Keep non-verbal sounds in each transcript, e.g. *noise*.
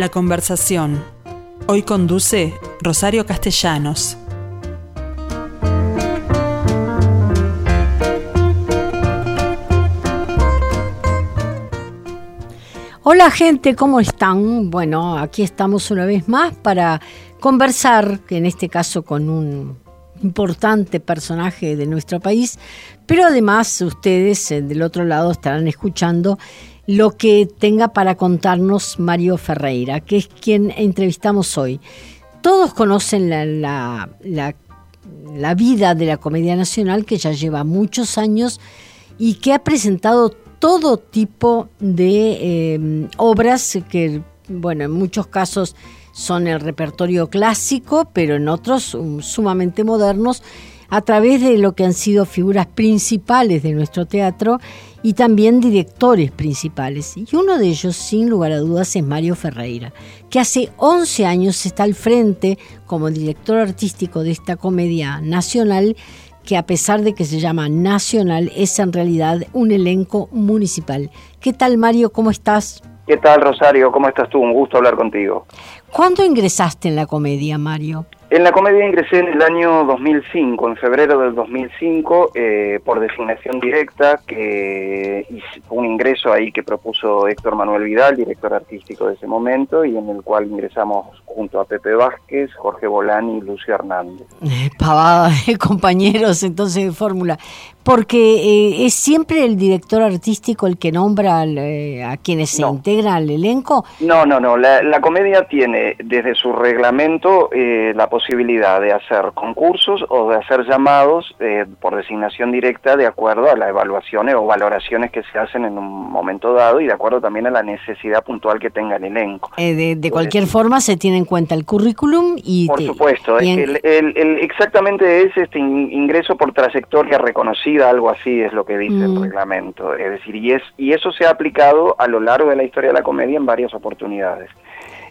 La conversación. Hoy conduce Rosario Castellanos. Hola gente, ¿cómo están? Bueno, aquí estamos una vez más para conversar, en este caso con un importante personaje de nuestro país, pero además ustedes eh, del otro lado estarán escuchando lo que tenga para contarnos Mario Ferreira, que es quien entrevistamos hoy. Todos conocen la, la, vida de la Comedia Nacional, que ya lleva muchos años y que ha presentado todo tipo de em, obras que, bueno, en muchos casos son el repertorio clásico, pero en otros um, sumamente modernos, a través de lo que han sido figuras principales de nuestro teatro y también directores principales. Y uno de ellos, sin lugar a dudas, es Mario Ferreira, que hace 11 años está al frente como director artístico de esta comedia nacional, que a pesar de que se llama nacional, es en realidad un elenco municipal. ¿Qué tal Mario? ¿Cómo estás? ¿Qué tal Rosario? ¿Cómo estás tú? Un gusto hablar contigo. ¿Cuándo ingresaste en la comedia, Mario? En la comedia ingresé en el año 2005, en febrero del 2005, eh, por designación directa, que un ingreso ahí que propuso Héctor Manuel Vidal, director artístico de ese momento, y en el cual ingresamos junto a Pepe Vázquez, Jorge Bolani y Lucio Hernández. Pavada *laughs* compañeros entonces de fórmula porque eh, es siempre el director artístico el que nombra eh, a quienes se integran al elenco. No, no, no. La, comedia tiene desde su reglamento eh, la posibilidad de hacer concursos o de hacer llamados por designación directa de acuerdo a las evaluaciones o valoraciones que se hacen en un momento dado y de acuerdo también a la necesidad puntual que tenga el elenco. de, cualquier forma se tiene en cuenta el currículum y... Por supuesto. exactamente es este ingreso por trayectoria reconocida algo así es lo que dice el mm. reglamento. Es decir, y, es, y eso se ha aplicado a lo largo de la historia de la comedia en varias oportunidades.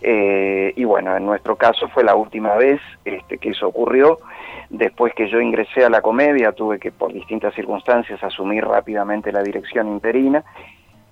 Eh, y bueno, en nuestro caso fue la última vez este, que eso ocurrió. Después que yo ingresé a la comedia, tuve que por distintas circunstancias asumir rápidamente la dirección interina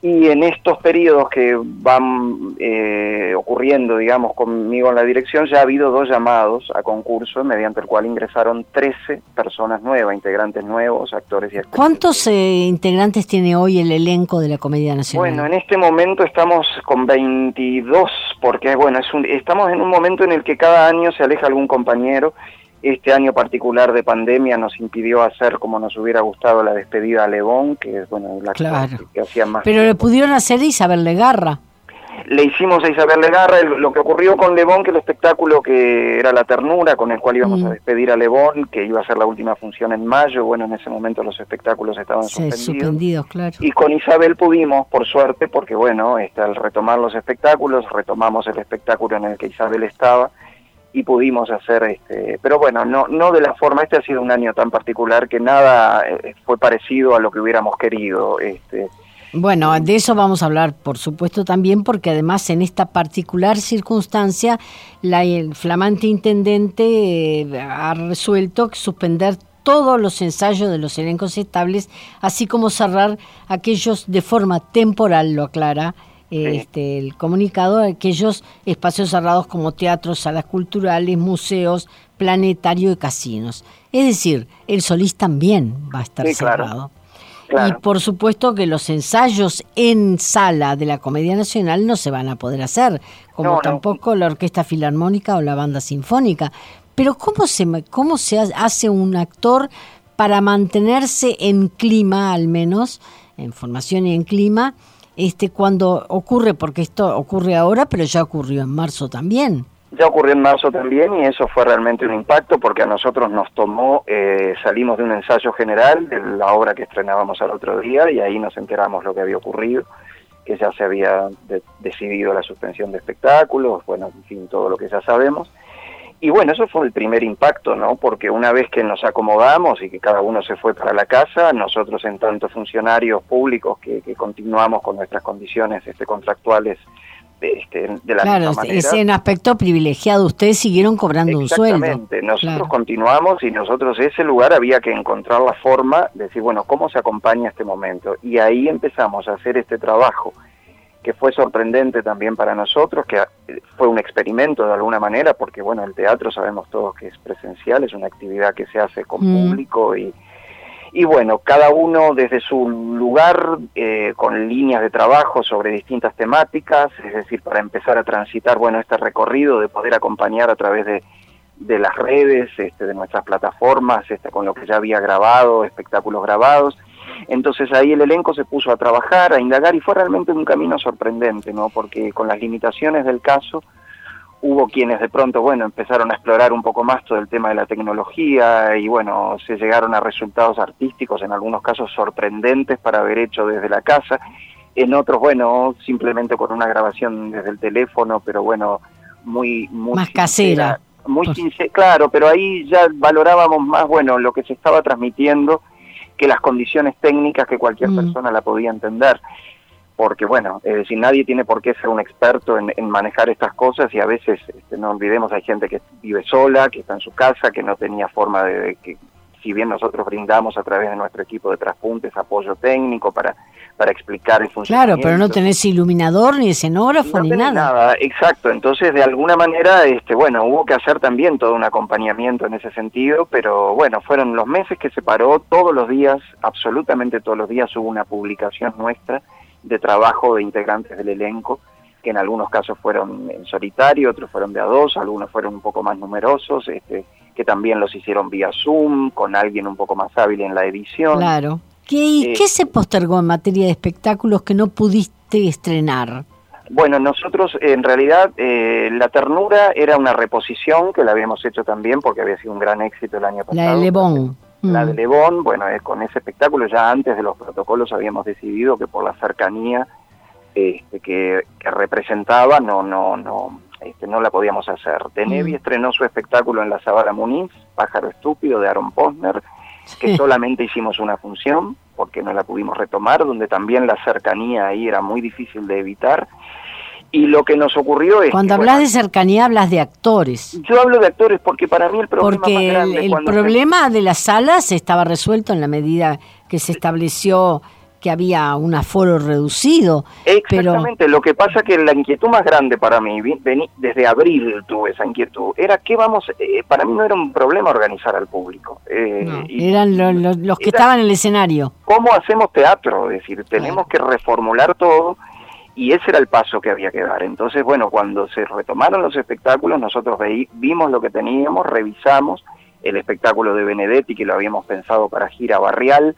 y en estos periodos que van eh, ocurriendo, digamos, conmigo en la dirección, ya ha habido dos llamados a concurso, mediante el cual ingresaron 13 personas nuevas, integrantes nuevos, actores y actores. ¿Cuántos eh, integrantes tiene hoy el elenco de la Comedia Nacional? Bueno, en este momento estamos con 22, porque bueno, es un, estamos en un momento en el que cada año se aleja algún compañero este año particular de pandemia nos impidió hacer como nos hubiera gustado la despedida a Lebón, que es bueno, la que, hacía más. Pero le pudieron hacer a Isabel Legarra. Le hicimos a Isabel Legarra lo que ocurrió con Lebón, que el espectáculo que era La Ternura, con el cual íbamos a mm. despedir a Lebón, que iba a ser la última función en mayo, bueno, en ese momento los espectáculos estaban suspendidos. claro. Y con Isabel pudimos, por suerte, porque bueno, este, al retomar los espectáculos, retomamos el espectáculo en el que Isabel estaba, y pudimos hacer este pero bueno no no de la forma este ha sido un año tan particular que nada eh, fue parecido a lo que hubiéramos querido este. Bueno, de eso vamos a hablar, por supuesto, también, porque además en esta particular circunstancia, la, el flamante intendente eh, ha resuelto suspender todos los ensayos de los elencos estables, así como cerrar aquellos de forma temporal, lo aclara, este, el comunicado de aquellos espacios cerrados como teatros, salas culturales, museos, planetario y casinos. Es decir, el Solís también va a estar cerrado. Y por supuesto que los ensayos en sala de la Comedia Nacional no se van a poder hacer, como tampoco la Orquesta Filarmónica o la Banda Sinfónica. Pero ¿cómo se, cómo se hace un actor para mantenerse en clima, al menos, en formación y en clima, este, cuando ocurre, porque esto ocurre ahora, pero ya ocurrió en marzo también. Ya ocurrió en marzo también y eso fue realmente un impacto porque a nosotros nos tomó, eh, salimos de un ensayo general de la obra que estrenábamos al otro día y ahí nos enteramos lo que había ocurrido, que ya se había decidido la suspensión de espectáculos, bueno, en fin, todo lo que ya sabemos. Y bueno, eso fue el primer impacto, ¿no? Porque una vez que nos acomodamos y que cada uno se fue para la casa, nosotros en tanto funcionarios públicos que, continuamos con nuestras condiciones este, contractuales este, de la claro, misma manera. en aspecto privilegiado, ustedes siguieron cobrando un sueldo. Exactamente, nosotros continuamos y nosotros ese lugar había que encontrar la forma de decir, bueno, ¿cómo se acompaña este momento? Y ahí empezamos a hacer este trabajo que fue sorprendente también para nosotros, que eh, fue un experimento de alguna manera, porque bueno, el teatro sabemos todos que es presencial, es una actividad que se hace con Mm. público y, y bueno, cada uno desde su lugar, eh, con líneas de trabajo sobre distintas temáticas, es decir, para empezar a transitar, bueno, este recorrido de poder acompañar a través de, de las redes, este, de nuestras plataformas, este, con lo que ya había grabado, espectáculos grabados. Entonces ahí el elenco se puso a trabajar, a indagar y fue realmente un camino sorprendente, ¿no? Porque con las limitaciones del caso hubo quienes de pronto, bueno, empezaron a explorar un poco más todo el tema de la tecnología y bueno, se llegaron a resultados artísticos en algunos casos sorprendentes para haber hecho desde la casa, en otros, bueno, simplemente con una grabación desde el teléfono, pero bueno, muy muy Más sincera, casera. muy sincera, claro, pero ahí ya valorábamos más, bueno, lo que se estaba transmitiendo que las condiciones técnicas que cualquier Mm. persona la podía entender. Porque, bueno, es decir, nadie tiene por qué ser un experto en, en manejar estas cosas y a veces, este, no olvidemos, hay gente que vive sola, que está en su casa, que no tenía forma de, de que, si bien nosotros brindamos a través de nuestro equipo de traspuntes apoyo técnico para, para explicar el Claro, funcionamiento. pero no tenés iluminador, ni escenógrafo, No ni tenés nada. exacto. Entonces, de alguna manera, este, bueno, hubo que hacer también todo un acompañamiento en ese sentido, pero bueno, fueron los meses que se paró, todos los días, absolutamente todos los días hubo una publicación nuestra de trabajo de integrantes del elenco, que en algunos casos fueron en solitario, otros fueron de a dos, algunos fueron un poco más numerosos, este, que también los hicieron vía Zoom, con alguien un poco más hábil en la edición. Claro. ¿Qué, Eh, ¿Qué se postergó en materia de espectáculos que no pudiste estrenar? Bueno, nosotros en realidad eh, La Ternura era una reposición que la habíamos hecho también porque había sido un gran éxito el año pasado. La de Lebón. La Mm. de Lebón, bueno, eh, con ese espectáculo ya antes de los protocolos habíamos decidido que por la cercanía este, que, que representaba no no no este, no la podíamos hacer. Tenevi Mm. estrenó su espectáculo en la Sabana Muniz, Pájaro Estúpido de Aaron Posner, que Sí. solamente hicimos una función porque no la pudimos retomar, donde también la cercanía ahí era muy difícil de evitar. Y lo que nos ocurrió es Cuando que, hablas bueno, de cercanía, hablas de actores. yo hablo de actores porque para mí el problema más Porque el, grande el se- problema de las salas estaba resuelto en la medida que se estableció que había un aforo reducido. Pero Exactamente, lo que pasa que la inquietud más grande para mí, desde abril tuve esa inquietud, era que vamos, eh, para mí no era un problema organizar al público. eh, no, y- eran lo- lo- los que era- estaban en el escenario. ¿Cómo hacemos teatro? Es decir, tenemos que reformular todo y ese era el paso que había que dar. Entonces, bueno, cuando se retomaron los espectáculos, nosotros veí- vimos lo que teníamos, revisamos el espectáculo de Benedetti, que lo habíamos pensado para gira barrial,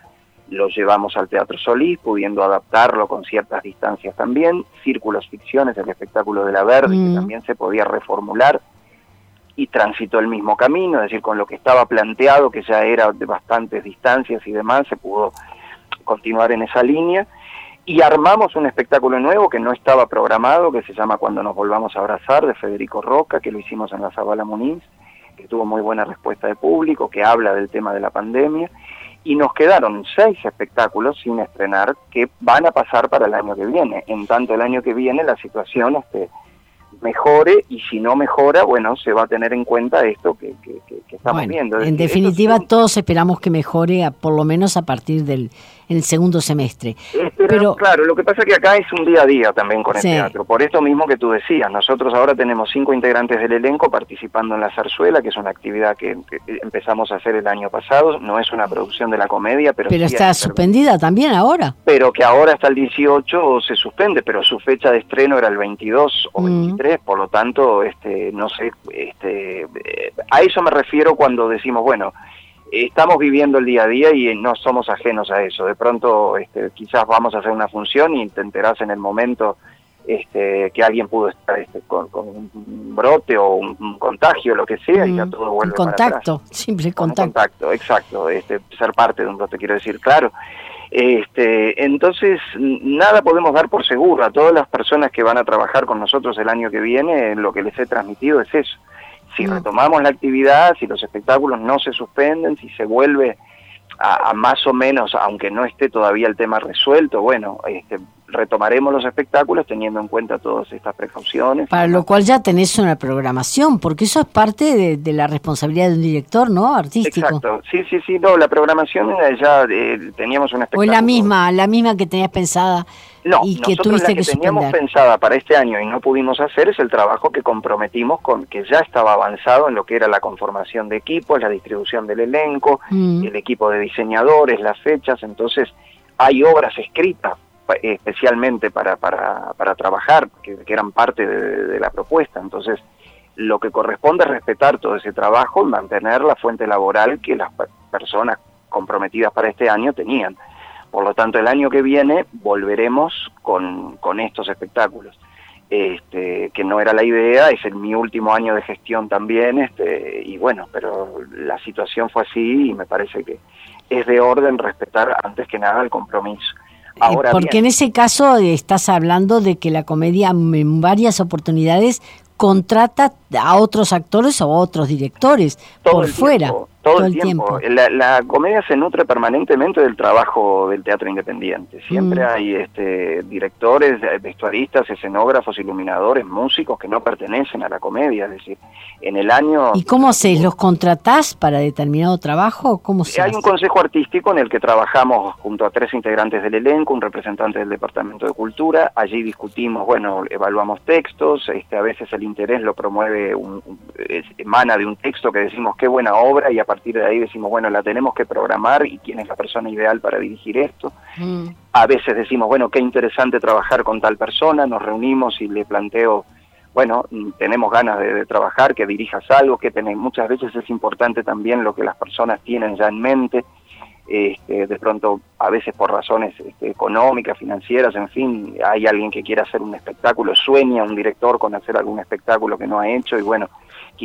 lo llevamos al Teatro Solís, pudiendo adaptarlo con ciertas distancias también, Círculos Ficciones, el espectáculo de la Verde, Mm. que también se podía reformular y transitó el mismo camino, es decir, con lo que estaba planteado, que ya era de bastantes distancias y demás, se pudo continuar en esa línea. Y armamos un espectáculo nuevo que no estaba programado, que se llama Cuando nos volvamos a abrazar, de Federico Roca, que lo hicimos en la Zabala Muniz, que tuvo muy buena respuesta de público, que habla del tema de la pandemia. Y nos quedaron seis espectáculos sin estrenar que van a pasar para el año que viene. En tanto el año que viene la situación este, mejore y si no mejora, bueno, se va a tener en cuenta esto que, que- estamos Bueno, viendo. Es en definitiva, son- todos esperamos que mejore, a- por lo menos a partir del el segundo semestre. Eh, pero, Pero- claro, lo que pasa es que acá es un día a día también con el Sí. teatro. Por esto mismo que tú decías, nosotros ahora tenemos cinco integrantes del elenco participando en la zarzuela, que es una actividad que, empezamos a hacer el año pasado. No es una producción de la comedia, pero, Pero sí está suspendida también ahora. pero que ahora hasta el 18 se suspende, pero su fecha de estreno era el 22 o Mm. 23, por lo tanto, este, no sé, este, eh, a eso me refiero cuando decimos, bueno, estamos viviendo el día a día y no somos ajenos a eso. De pronto, este, quizás vamos a hacer una función y te enterás en el momento este, que alguien pudo estar este, con, con un brote o un, un contagio, lo que sea, y ya Mm, todo vuelve en para atrás. contacto, siempre Con un contacto. contacto, exacto, este, ser parte de un brote, quiero decir, claro. Este, entonces, nada podemos dar por seguro. A todas las personas que van a trabajar con nosotros el año que viene, lo que les he transmitido es eso. Si Mm. retomamos la actividad, si los espectáculos no se suspenden, si se vuelve a, a más o menos, aunque no esté todavía el tema resuelto, bueno, este, retomaremos los espectáculos teniendo en cuenta todas estas precauciones. Para lo cual ya tenés una programación, porque eso es parte de, la responsabilidad de un director, ¿no? Artístico. Exacto, sí, sí, sí, no, la programación ya eh, teníamos una espectáculo. O la misma, la misma que tenías pensada no, y que tuviste la que, teníamos pensada para este año y no pudimos hacer es el trabajo que comprometimos con que ya estaba avanzado en lo que era la conformación de equipos, la distribución del elenco, mm. el equipo de diseñadores, las fechas, entonces hay obras escritas especialmente para, para, para trabajar, que, eran parte de, la propuesta. Entonces, lo que corresponde es respetar todo ese trabajo y mantener la fuente laboral que las personas comprometidas para este año tenían. Por lo tanto, el año que viene volveremos con, con estos espectáculos. Este, que no era la idea, es mi último año de gestión también, este, y bueno, pero la situación fue así y me parece que es de orden respetar antes que nada el compromiso. Eh, Ahora Porque en ese caso estás hablando de que la comedia en varias oportunidades contrata a otros actores o a otros directores por fuera todo, el tiempo. La, comedia se nutre permanentemente del trabajo del teatro independiente. Siempre mm. hay este, directores, vestuaristas, escenógrafos, iluminadores, músicos que no pertenecen a la comedia. Es decir, en el año... ¿Y cómo se los contratás para determinado trabajo? ¿Cómo se hay un consejo artístico en el que trabajamos junto a tres integrantes del elenco, un representante del Departamento de Cultura. Allí discutimos, bueno, evaluamos textos. Este, a veces el interés lo promueve, un, emana de un texto que decimos qué buena obra y a partir de ahí decimos, bueno, la tenemos que programar y quién es la persona ideal para dirigir esto. Mm. A veces decimos, bueno, qué interesante trabajar con tal persona, nos reunimos y le planteo, bueno, tenemos ganas de, trabajar, que dirijas algo, que tenés, muchas veces es importante también lo que las personas tienen ya en mente. Este, de pronto, a veces por razones este, económicas, financieras, en fin, hay alguien que quiere hacer un espectáculo, sueña un director con hacer algún espectáculo que no ha hecho y bueno,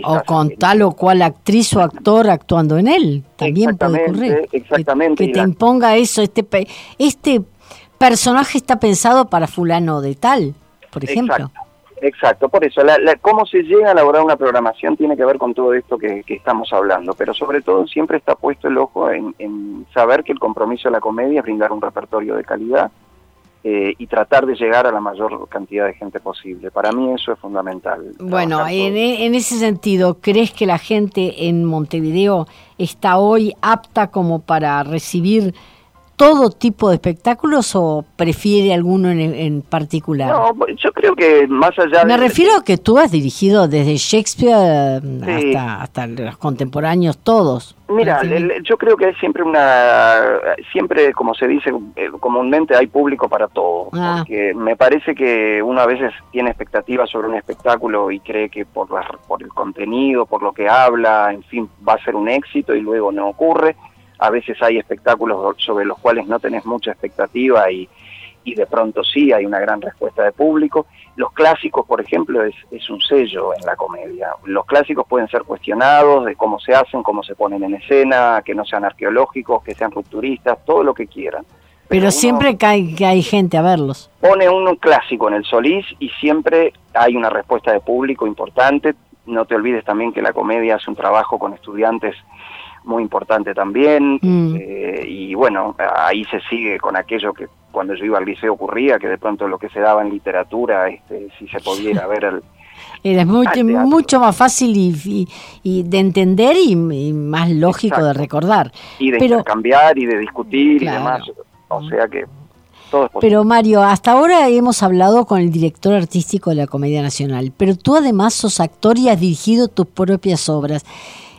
o con tal o cual actriz o actor actuando en él, también puede ocurrir. Exactamente. Que, te imponga eso, este, este personaje está pensado para fulano de tal, por ejemplo. Exacto. por eso, cómo se llega a elaborar una programación tiene que ver con todo esto que, estamos hablando, pero sobre todo siempre está puesto el ojo en, en saber que el compromiso de la comedia es brindar un repertorio de calidad, eh, y tratar de llegar a la mayor cantidad de gente posible. Para mí eso es fundamental. Bueno, en, e, en, ese sentido, ¿crees que la gente en Montevideo está hoy apta como para recibir todo tipo de espectáculos o prefiere alguno en, particular? No, yo creo que más allá Me refiero a que tú has dirigido desde Shakespeare hasta, hasta los contemporáneos todos. Mira, yo creo que hay siempre una, siempre como se dice eh, comúnmente hay público para todo, ah. porque me parece que uno a veces tiene expectativas sobre un espectáculo y cree que por, por el contenido, por lo que habla, en fin, va a ser un éxito y luego no ocurre a veces hay espectáculos sobre los cuales no tenés mucha expectativa y, y de pronto sí hay una gran respuesta de público. Los clásicos, por ejemplo, es, es, un sello en la comedia. Los clásicos pueden ser cuestionados de cómo se hacen, cómo se ponen en escena, que no sean arqueológicos, que sean rupturistas, todo lo que quieran. Pero, siempre hay, que hay gente a verlos. Pone un clásico en el Solís y siempre hay una respuesta de público importante. No te olvides también que la comedia hace un trabajo con estudiantes muy importante también. Mm. Eh, y bueno, ahí se sigue con aquello que cuando yo iba al liceo ocurría, que de pronto lo que se daba en literatura, este, si se pudiera *laughs* ver el... Era mucho, más fácil y, y, de entender y, más lógico de recordar. Y de cambiar y de discutir y demás. O sea que todo es Pero Mario, hasta ahora hemos hablado con el director artístico de la Comedia Nacional, pero tú además sos actor y has dirigido tus propias obras.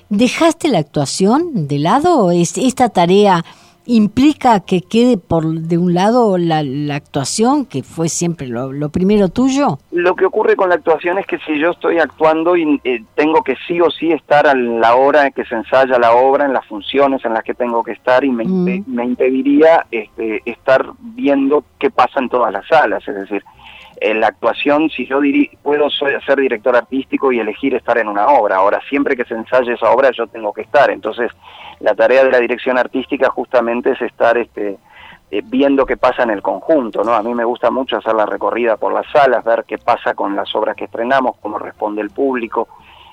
¿Dejaste la actuación de lado? ¿Es, ¿Esta tarea implica que quede por de un lado la, actuación, que fue siempre lo, primero tuyo? Lo que ocurre con la actuación es que si yo estoy actuando y eh, tengo que sí o sí estar a la hora en que se ensaya la obra, en las funciones en las que tengo que estar y me, mm. me impediría este, estar viendo qué pasa en todas las salas, es decir, en la actuación, si yo puedo ser director artístico y elegir estar en una obra, ahora siempre que se ensaye esa obra yo tengo que estar, entonces la tarea de la dirección artística justamente es estar este, eh, viendo qué pasa en el conjunto, ¿no? A mí me gusta mucho hacer la recorrida por las salas, ver qué pasa con las obras que estrenamos, cómo responde el público.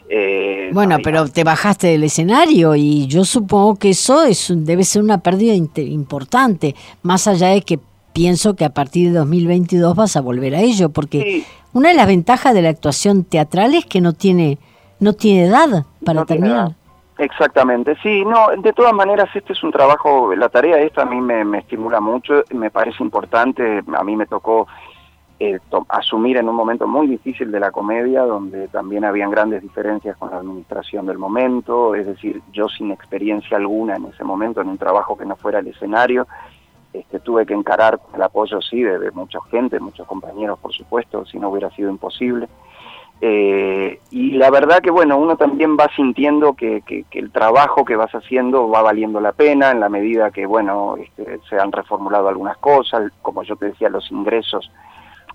Eh, bueno, pero te bajaste del escenario y yo supongo que eso es debe ser una pérdida importante, más allá de que pienso que a partir de 2022 vas a volver a ello, porque una de las ventajas de la actuación teatral es que no tiene, no tiene edad para terminar. Exactamente, sí, no, de todas maneras este es un trabajo, la tarea esta a mí me, me estimula mucho, me parece importante, a mí me tocó eh, asumir en un momento muy difícil de la comedia, donde también habían grandes diferencias con la administración del momento, es decir, yo sin experiencia alguna en ese momento, en un trabajo que no fuera el escenario, este, tuve que encarar el apoyo, sí, de, mucha gente, muchos compañeros, por supuesto, si no hubiera sido imposible. Eh, y la verdad que, bueno, uno también va sintiendo que, que, el trabajo que vas haciendo va valiendo la pena en la medida que, bueno, este, se han reformulado algunas cosas, como yo te decía, los ingresos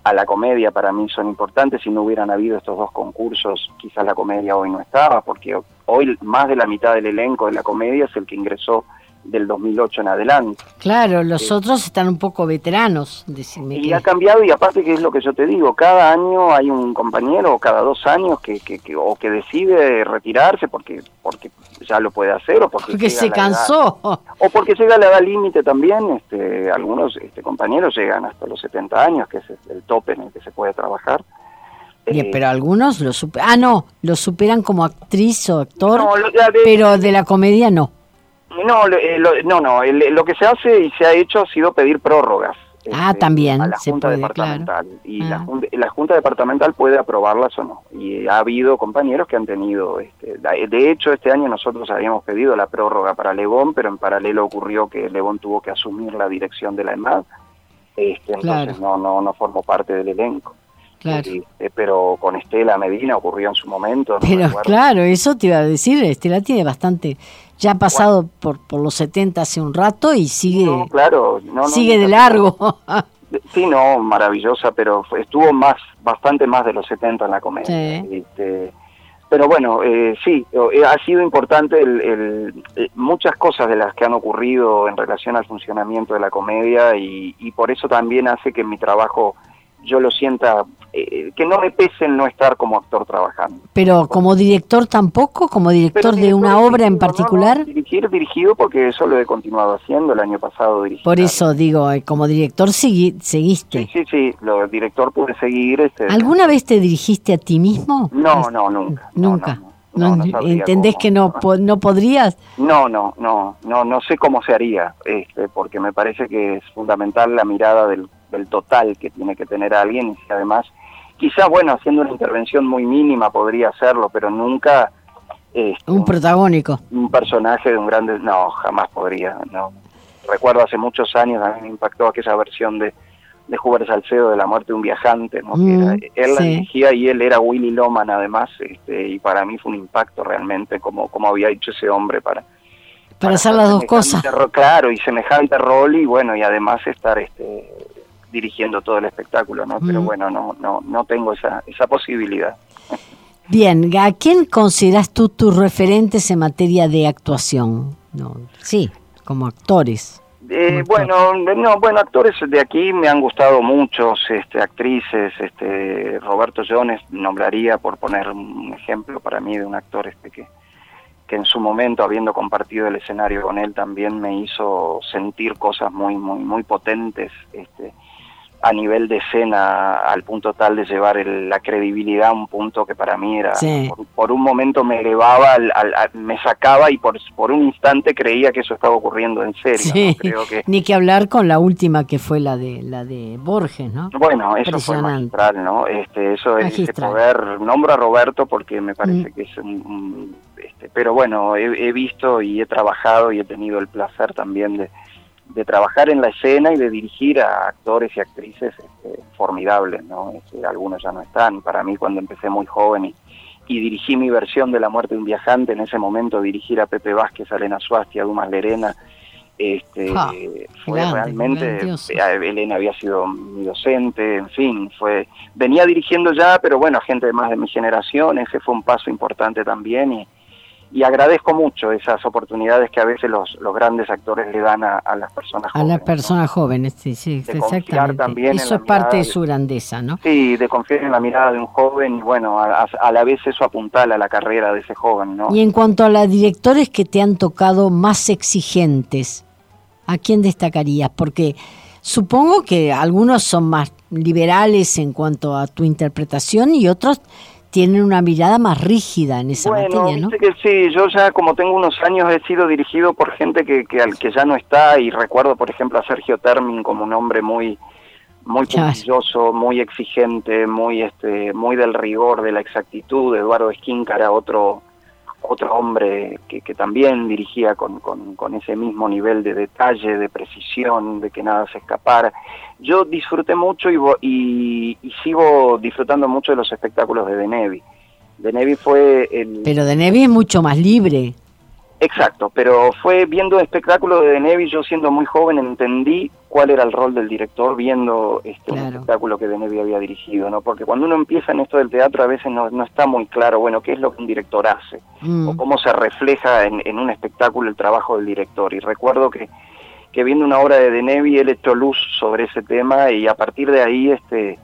a la comedia para mí son importantes. Si no hubieran habido estos dos concursos, quizás la comedia hoy no estaba, porque hoy más de la mitad del elenco de la comedia es el que ingresó del 2008 en adelante. Claro, los otros están un poco veteranos. Y ha cambiado y aparte que es lo que yo te digo, cada año hay un compañero o cada dos años que, que, o que decide retirarse porque porque ya lo puede hacer o porque, se cansó. o porque llega a la edad límite también, este, algunos este, compañeros llegan hasta los 70 años, que es el tope en el que se puede trabajar. Bien, eh, pero algunos lo superan. Ah, no, lo superan como actriz o actor, pero de la comedia no. No, eh, no, no. lo que se hace y se ha hecho ha sido pedir prórrogas. Ah, este, también. A la Junta Departamental. Y la, ah. la, Junta Departamental puede aprobarlas o no. Y ha habido compañeros que han tenido. Este, de hecho, este año nosotros habíamos pedido la prórroga para Lebón, pero en paralelo ocurrió que Lebón tuvo que asumir la dirección de la EMAD. Este, entonces no, no, no formó parte del elenco. Claro. Eh, pero con Estela Medina ocurrió en su momento. pero claro, eso te iba a decir, Estela tiene bastante, ya ha pasado por, por los 70 hace un rato y sigue, claro, sigue de largo. sí, no, maravillosa, pero estuvo más, bastante más de los 70 en la comedia. Este, pero bueno, eh, sí, eh, ha sido importante el, muchas cosas de las que han ocurrido en relación al funcionamiento de la comedia y, y por eso también hace que mi trabajo yo lo sienta eh, que no me pese no estar como actor trabajando. Pero como director tampoco, como director de una obra en particular. dirigir, dirigido porque eso lo he continuado haciendo, el año pasado. Por eso digo, eh, como director seguiste. Sí, sí, sí, lo director pude seguir. Este, ¿Alguna vez te dirigiste a ti mismo? No, no, nunca. Nunca. No, ¿Entendés que no, no podrías? No, no, no, no, no sé cómo se haría, este, porque me parece que es fundamental la mirada del, del total que tiene que tener alguien y si además Quizás, bueno, haciendo una intervención muy mínima podría hacerlo, pero nunca... Este, un protagónico. Un personaje de un grande... No, jamás podría. no Recuerdo hace muchos años, a mí me impactó aquella versión de, de Salcedo de La muerte de un viajante, ¿no? Mm, él la dirigía y él era Willy Loman además, este, y para mí fue un impacto realmente como, como había hecho ese hombre para... Para, hacer las dos cosas. claro, y semejante rol y bueno, y además estar este dirigiendo todo el espectáculo, ¿no? Pero bueno, no, no, no tengo esa, esa posibilidad. Bien, ¿a quién consideras tú tus referentes en materia de actuación? No, sí, como actores. Eh, bueno, no, bueno, actores de aquí me han gustado muchos, este, actrices, este, Roberto Jones nombraría por poner un ejemplo para mí de un actor este que, que en su momento, habiendo compartido el escenario con él, también me hizo sentir cosas muy, muy, muy potentes, este, a nivel de escena al punto tal de llevar la credibilidad a un punto que para mí era por, un momento me elevaba me sacaba y por, por un instante creía que eso estaba ocurriendo en serio Creo que, *laughs* ni que hablar con la última que fue la de la de Borges no bueno eso fue magistral no este eso es este poder nombro a Roberto porque me parece mm. que es un, este, pero bueno he visto y he trabajado y he tenido el placer también de de trabajar en la escena y de dirigir a actores y actrices este, formidables, ¿no? Este, algunos ya no están. Para mí, cuando empecé muy joven y, y, dirigí mi versión de La muerte de un viajante, en ese momento dirigir a Pepe Vázquez, a Elena Suasti, a Dumas Lerena, este, ah, fue realmente, eh, Elena había sido mi docente, en fin, fue venía dirigiendo ya, pero bueno, gente más de mi generación, ese fue un paso importante también y, y agradezco mucho esas oportunidades que a veces los, los grandes actores le dan a, las personas jóvenes. A las personas jóvenes, sí, sí, exactamente. Eso es parte de, su grandeza, ¿no? Sí, de confiar en la mirada de un joven y bueno, a, a, la vez eso apuntala a la carrera de ese joven, ¿no? Y en cuanto a los directores que te han tocado más exigentes, ¿a quién destacarías? Porque supongo que algunos son más liberales en cuanto a tu interpretación y otros tienen una mirada más rígida en esa materia, ¿no? que sí, yo ya como tengo unos años he sido dirigido por gente que, que, al que ya no está y recuerdo, por ejemplo, a Sergio Termin como un hombre muy muy puntilloso, muy exigente, muy este muy del rigor, de la exactitud, Eduardo Esquíncara, otro otro hombre que, que también dirigía con, con, ese mismo nivel de detalle, de precisión, de que nada se escapara. Yo disfruté mucho y, y, sigo disfrutando mucho de los espectáculos de Denevi. Denevi fue el... Pero Denevi es mucho más libre. Exacto, pero fue viendo el espectáculo de Denevi, yo siendo muy joven entendí cuál era el rol del director viendo este espectáculo que Denevi había dirigido, ¿no? Porque cuando uno empieza en esto del teatro a veces no, no está muy claro, bueno, qué es lo que un director hace, mm. o cómo se refleja en, en, un espectáculo el trabajo del director. Y recuerdo que, que viendo una obra de Denevi, él echó luz sobre ese tema y a partir de ahí, este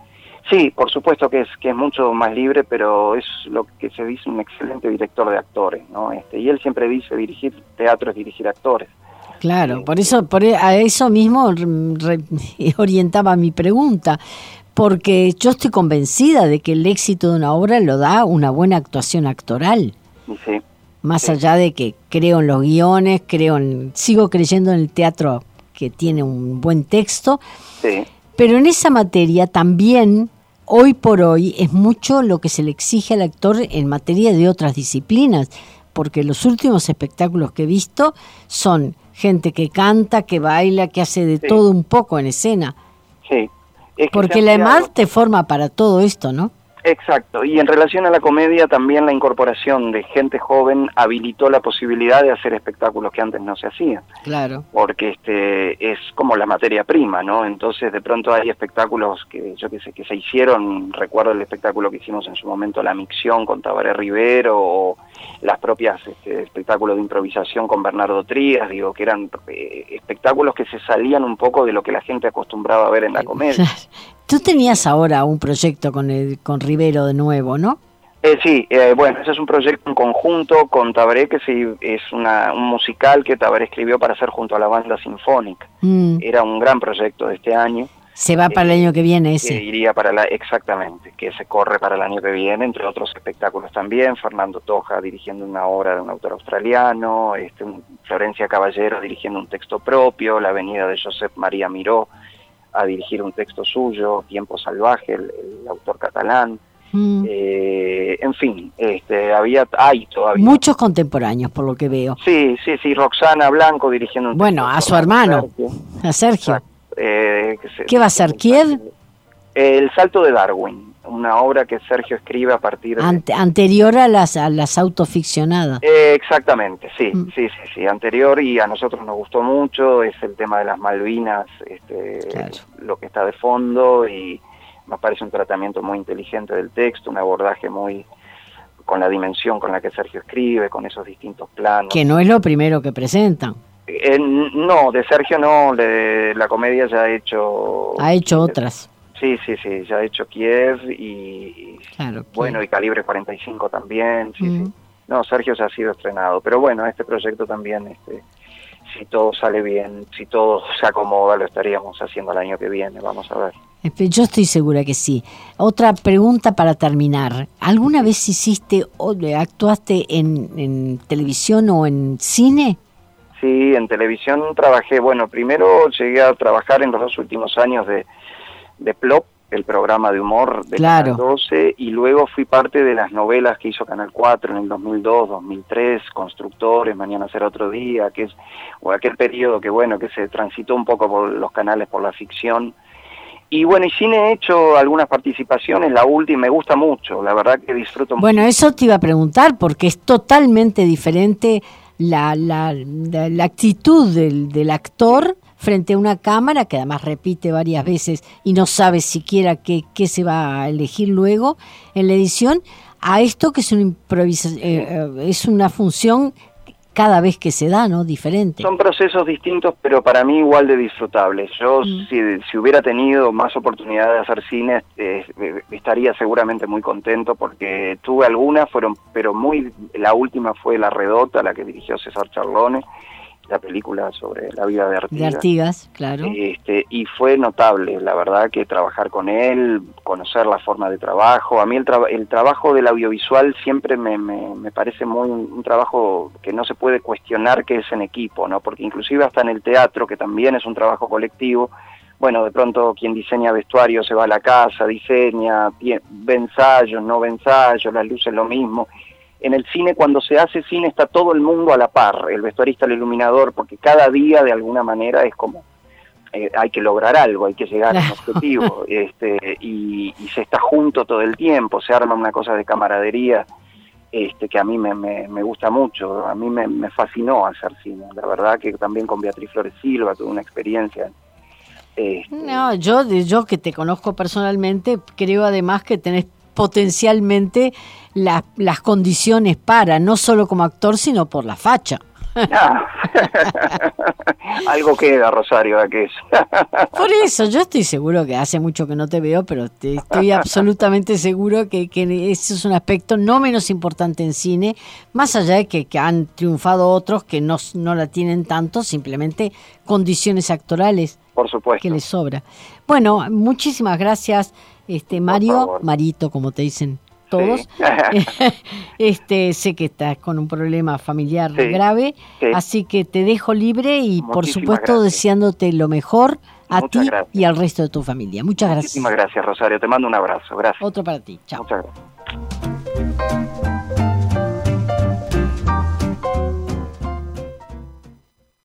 Sí, por supuesto que es que es mucho más libre, pero es lo que se dice un excelente director de actores, ¿no? Este, y él siempre dice dirigir teatro es dirigir actores. Claro, por eso por e, a eso mismo *laughs* orientaba mi pregunta, porque yo estoy convencida de que el éxito de una obra lo da una buena actuación actoral. Sí. Más allá de que creo en los guiones, creo en, sigo creyendo en el teatro que tiene un buen texto. Sí. Pero en esa materia también hoy por hoy es mucho lo que se le exige al actor en materia de otras disciplinas, porque los últimos espectáculos que he visto son gente que canta, que baila, que hace de todo un poco en escena. Sí. porque la EMAD te forma para todo esto, ¿no? Exacto, y en relación a la comedia también la incorporación de gente joven habilitó la posibilidad de hacer espectáculos que antes no se hacían. Claro. Porque este es como la materia prima, ¿no? Entonces de pronto hay espectáculos que yo que sé que se hicieron, recuerdo el espectáculo que hicimos en su momento La Micción con Tabaré Rivero o las propias este, espectáculos de improvisación con Bernardo Trías, digo que eran eh, espectáculos que se salían un poco de lo que la gente acostumbraba a ver en la comedia. *laughs* Tú tenías ahora un proyecto con, el, con Rivero de nuevo, ¿no? Eh, sí, eh, bueno, ese es un proyecto en conjunto con Tabaré, que sí, es una, un musical que Tabaré escribió para hacer junto a la banda sinfónica. Mm. Era un gran proyecto de este año. Se va para el año que viene ese. iría para la, exactamente, que se corre para el año que viene, entre otros espectáculos también. Fernando Toja dirigiendo una obra de un autor australiano, este, Florencia Caballero dirigiendo un texto propio, La Avenida de Josep María Miró a dirigir un texto suyo, Tiempo Salvaje, el, autor catalán. Mm. Eh, en fin, este, había, hay todavía. Muchos contemporáneos, por lo que veo. Sí, sí, sí, Roxana Blanco dirigiendo un Bueno, a su hermano, a Sergio. Eh, ¿Qué va a ser, Kiev? El Salto de Darwin una obra que Sergio escribe a partir de... anterior a las, a las autoficcionadas. Eh, exactamente, sí, mm. sí, sí, sí, anterior y a nosotros nos gustó mucho, es el tema de las Malvinas, este, lo que está de fondo y me parece un tratamiento muy inteligente del texto, un abordaje muy con la dimensión con la que Sergio escribe, con esos distintos planos. Que no es lo primero que presentan. Eh, no, de Sergio no, de, la comedia ya ha hecho... Ha hecho otras. Sí, sí, sí, ya ha hecho Kiev y, bueno, y Calibre 45 también, sí, sí. No, Sergio ya ha sido estrenado, pero bueno, este proyecto también, este, si todo sale bien, si todo se acomoda, lo estaríamos haciendo el año que viene, vamos a ver. Yo estoy segura que sí. Otra pregunta para terminar. ¿Alguna vez hiciste o actuaste en, en televisión o en cine? Sí, en televisión trabajé, bueno, primero llegué a trabajar en los dos últimos años de de Plop, el programa de humor de Canal 12, y luego fui parte de las novelas que hizo Canal 4 en el 2002, 2003, Constructores, Mañana será otro día, que es o aquel periodo que bueno, que se transitó un poco por los canales por la ficción. Y bueno, y cine he hecho algunas participaciones, la última me gusta mucho, la verdad que disfruto mucho. Bueno, eso te iba a preguntar porque es totalmente diferente la, la, la, actitud del, del actor frente a una cámara que además repite varias veces y no sabe siquiera qué, qué se va a elegir luego en la edición, a esto que es improvisa, eh, eh, es una función cada vez que se da, ¿no? Diferente. Son procesos distintos, pero para mí igual de disfrutables. Yo, mm. si, si, hubiera tenido más oportunidad de hacer cine, eh, estaría seguramente muy contento porque tuve algunas, fueron, pero muy, la última fue La Redota, la que dirigió César Charlone, la película sobre la vida de Artigas. De Artigas, claro. Este, y fue notable, la verdad, que trabajar con él, conocer la forma de trabajo. A mí el, el trabajo del audiovisual siempre me, me, me parece muy un, trabajo que no se puede cuestionar que es en equipo, ¿no? Porque inclusive hasta en el teatro, que también es un trabajo colectivo, bueno, de pronto quien diseña vestuario se va a la casa, diseña, ve ensayos, no ve ensayos, las luces lo mismo en el cine, cuando se hace cine, está todo el mundo a la par, el vestuarista, el iluminador, porque cada día de alguna manera es como, eh, hay que lograr algo, hay que llegar a un objetivo, *laughs* este, y, se está junto todo el tiempo, se arma una cosa de camaradería este, que a mí me, me, gusta mucho, a mí me, me, fascinó hacer cine, la verdad que también con Beatriz Flores Silva tuve una experiencia. Este, no, yo, yo que te conozco personalmente, creo además que tenés potencialmente las condiciones para, no solo como actor, sino por la facha. Ah. *laughs* Algo queda, Rosario, que es. *laughs* Por eso, yo estoy seguro que hace mucho que no te veo, pero estoy absolutamente *laughs* seguro que, que ese es un aspecto no menos importante en cine, más allá de que, han triunfado otros que no, no la tienen tanto, simplemente condiciones actorales. Por supuesto. Que les sobra. Bueno, muchísimas gracias, este Mario, Marito, como te dicen todos. *laughs* *laughs* este, sé que estás con un problema familiar grave, así que te dejo libre y por supuesto deseándote lo mejor a ti y al resto de tu familia. Muchas gracias. Muchísimas gracias, Rosario. Te mando un abrazo. Gracias. Otro para ti. Chao. Muchas gracias.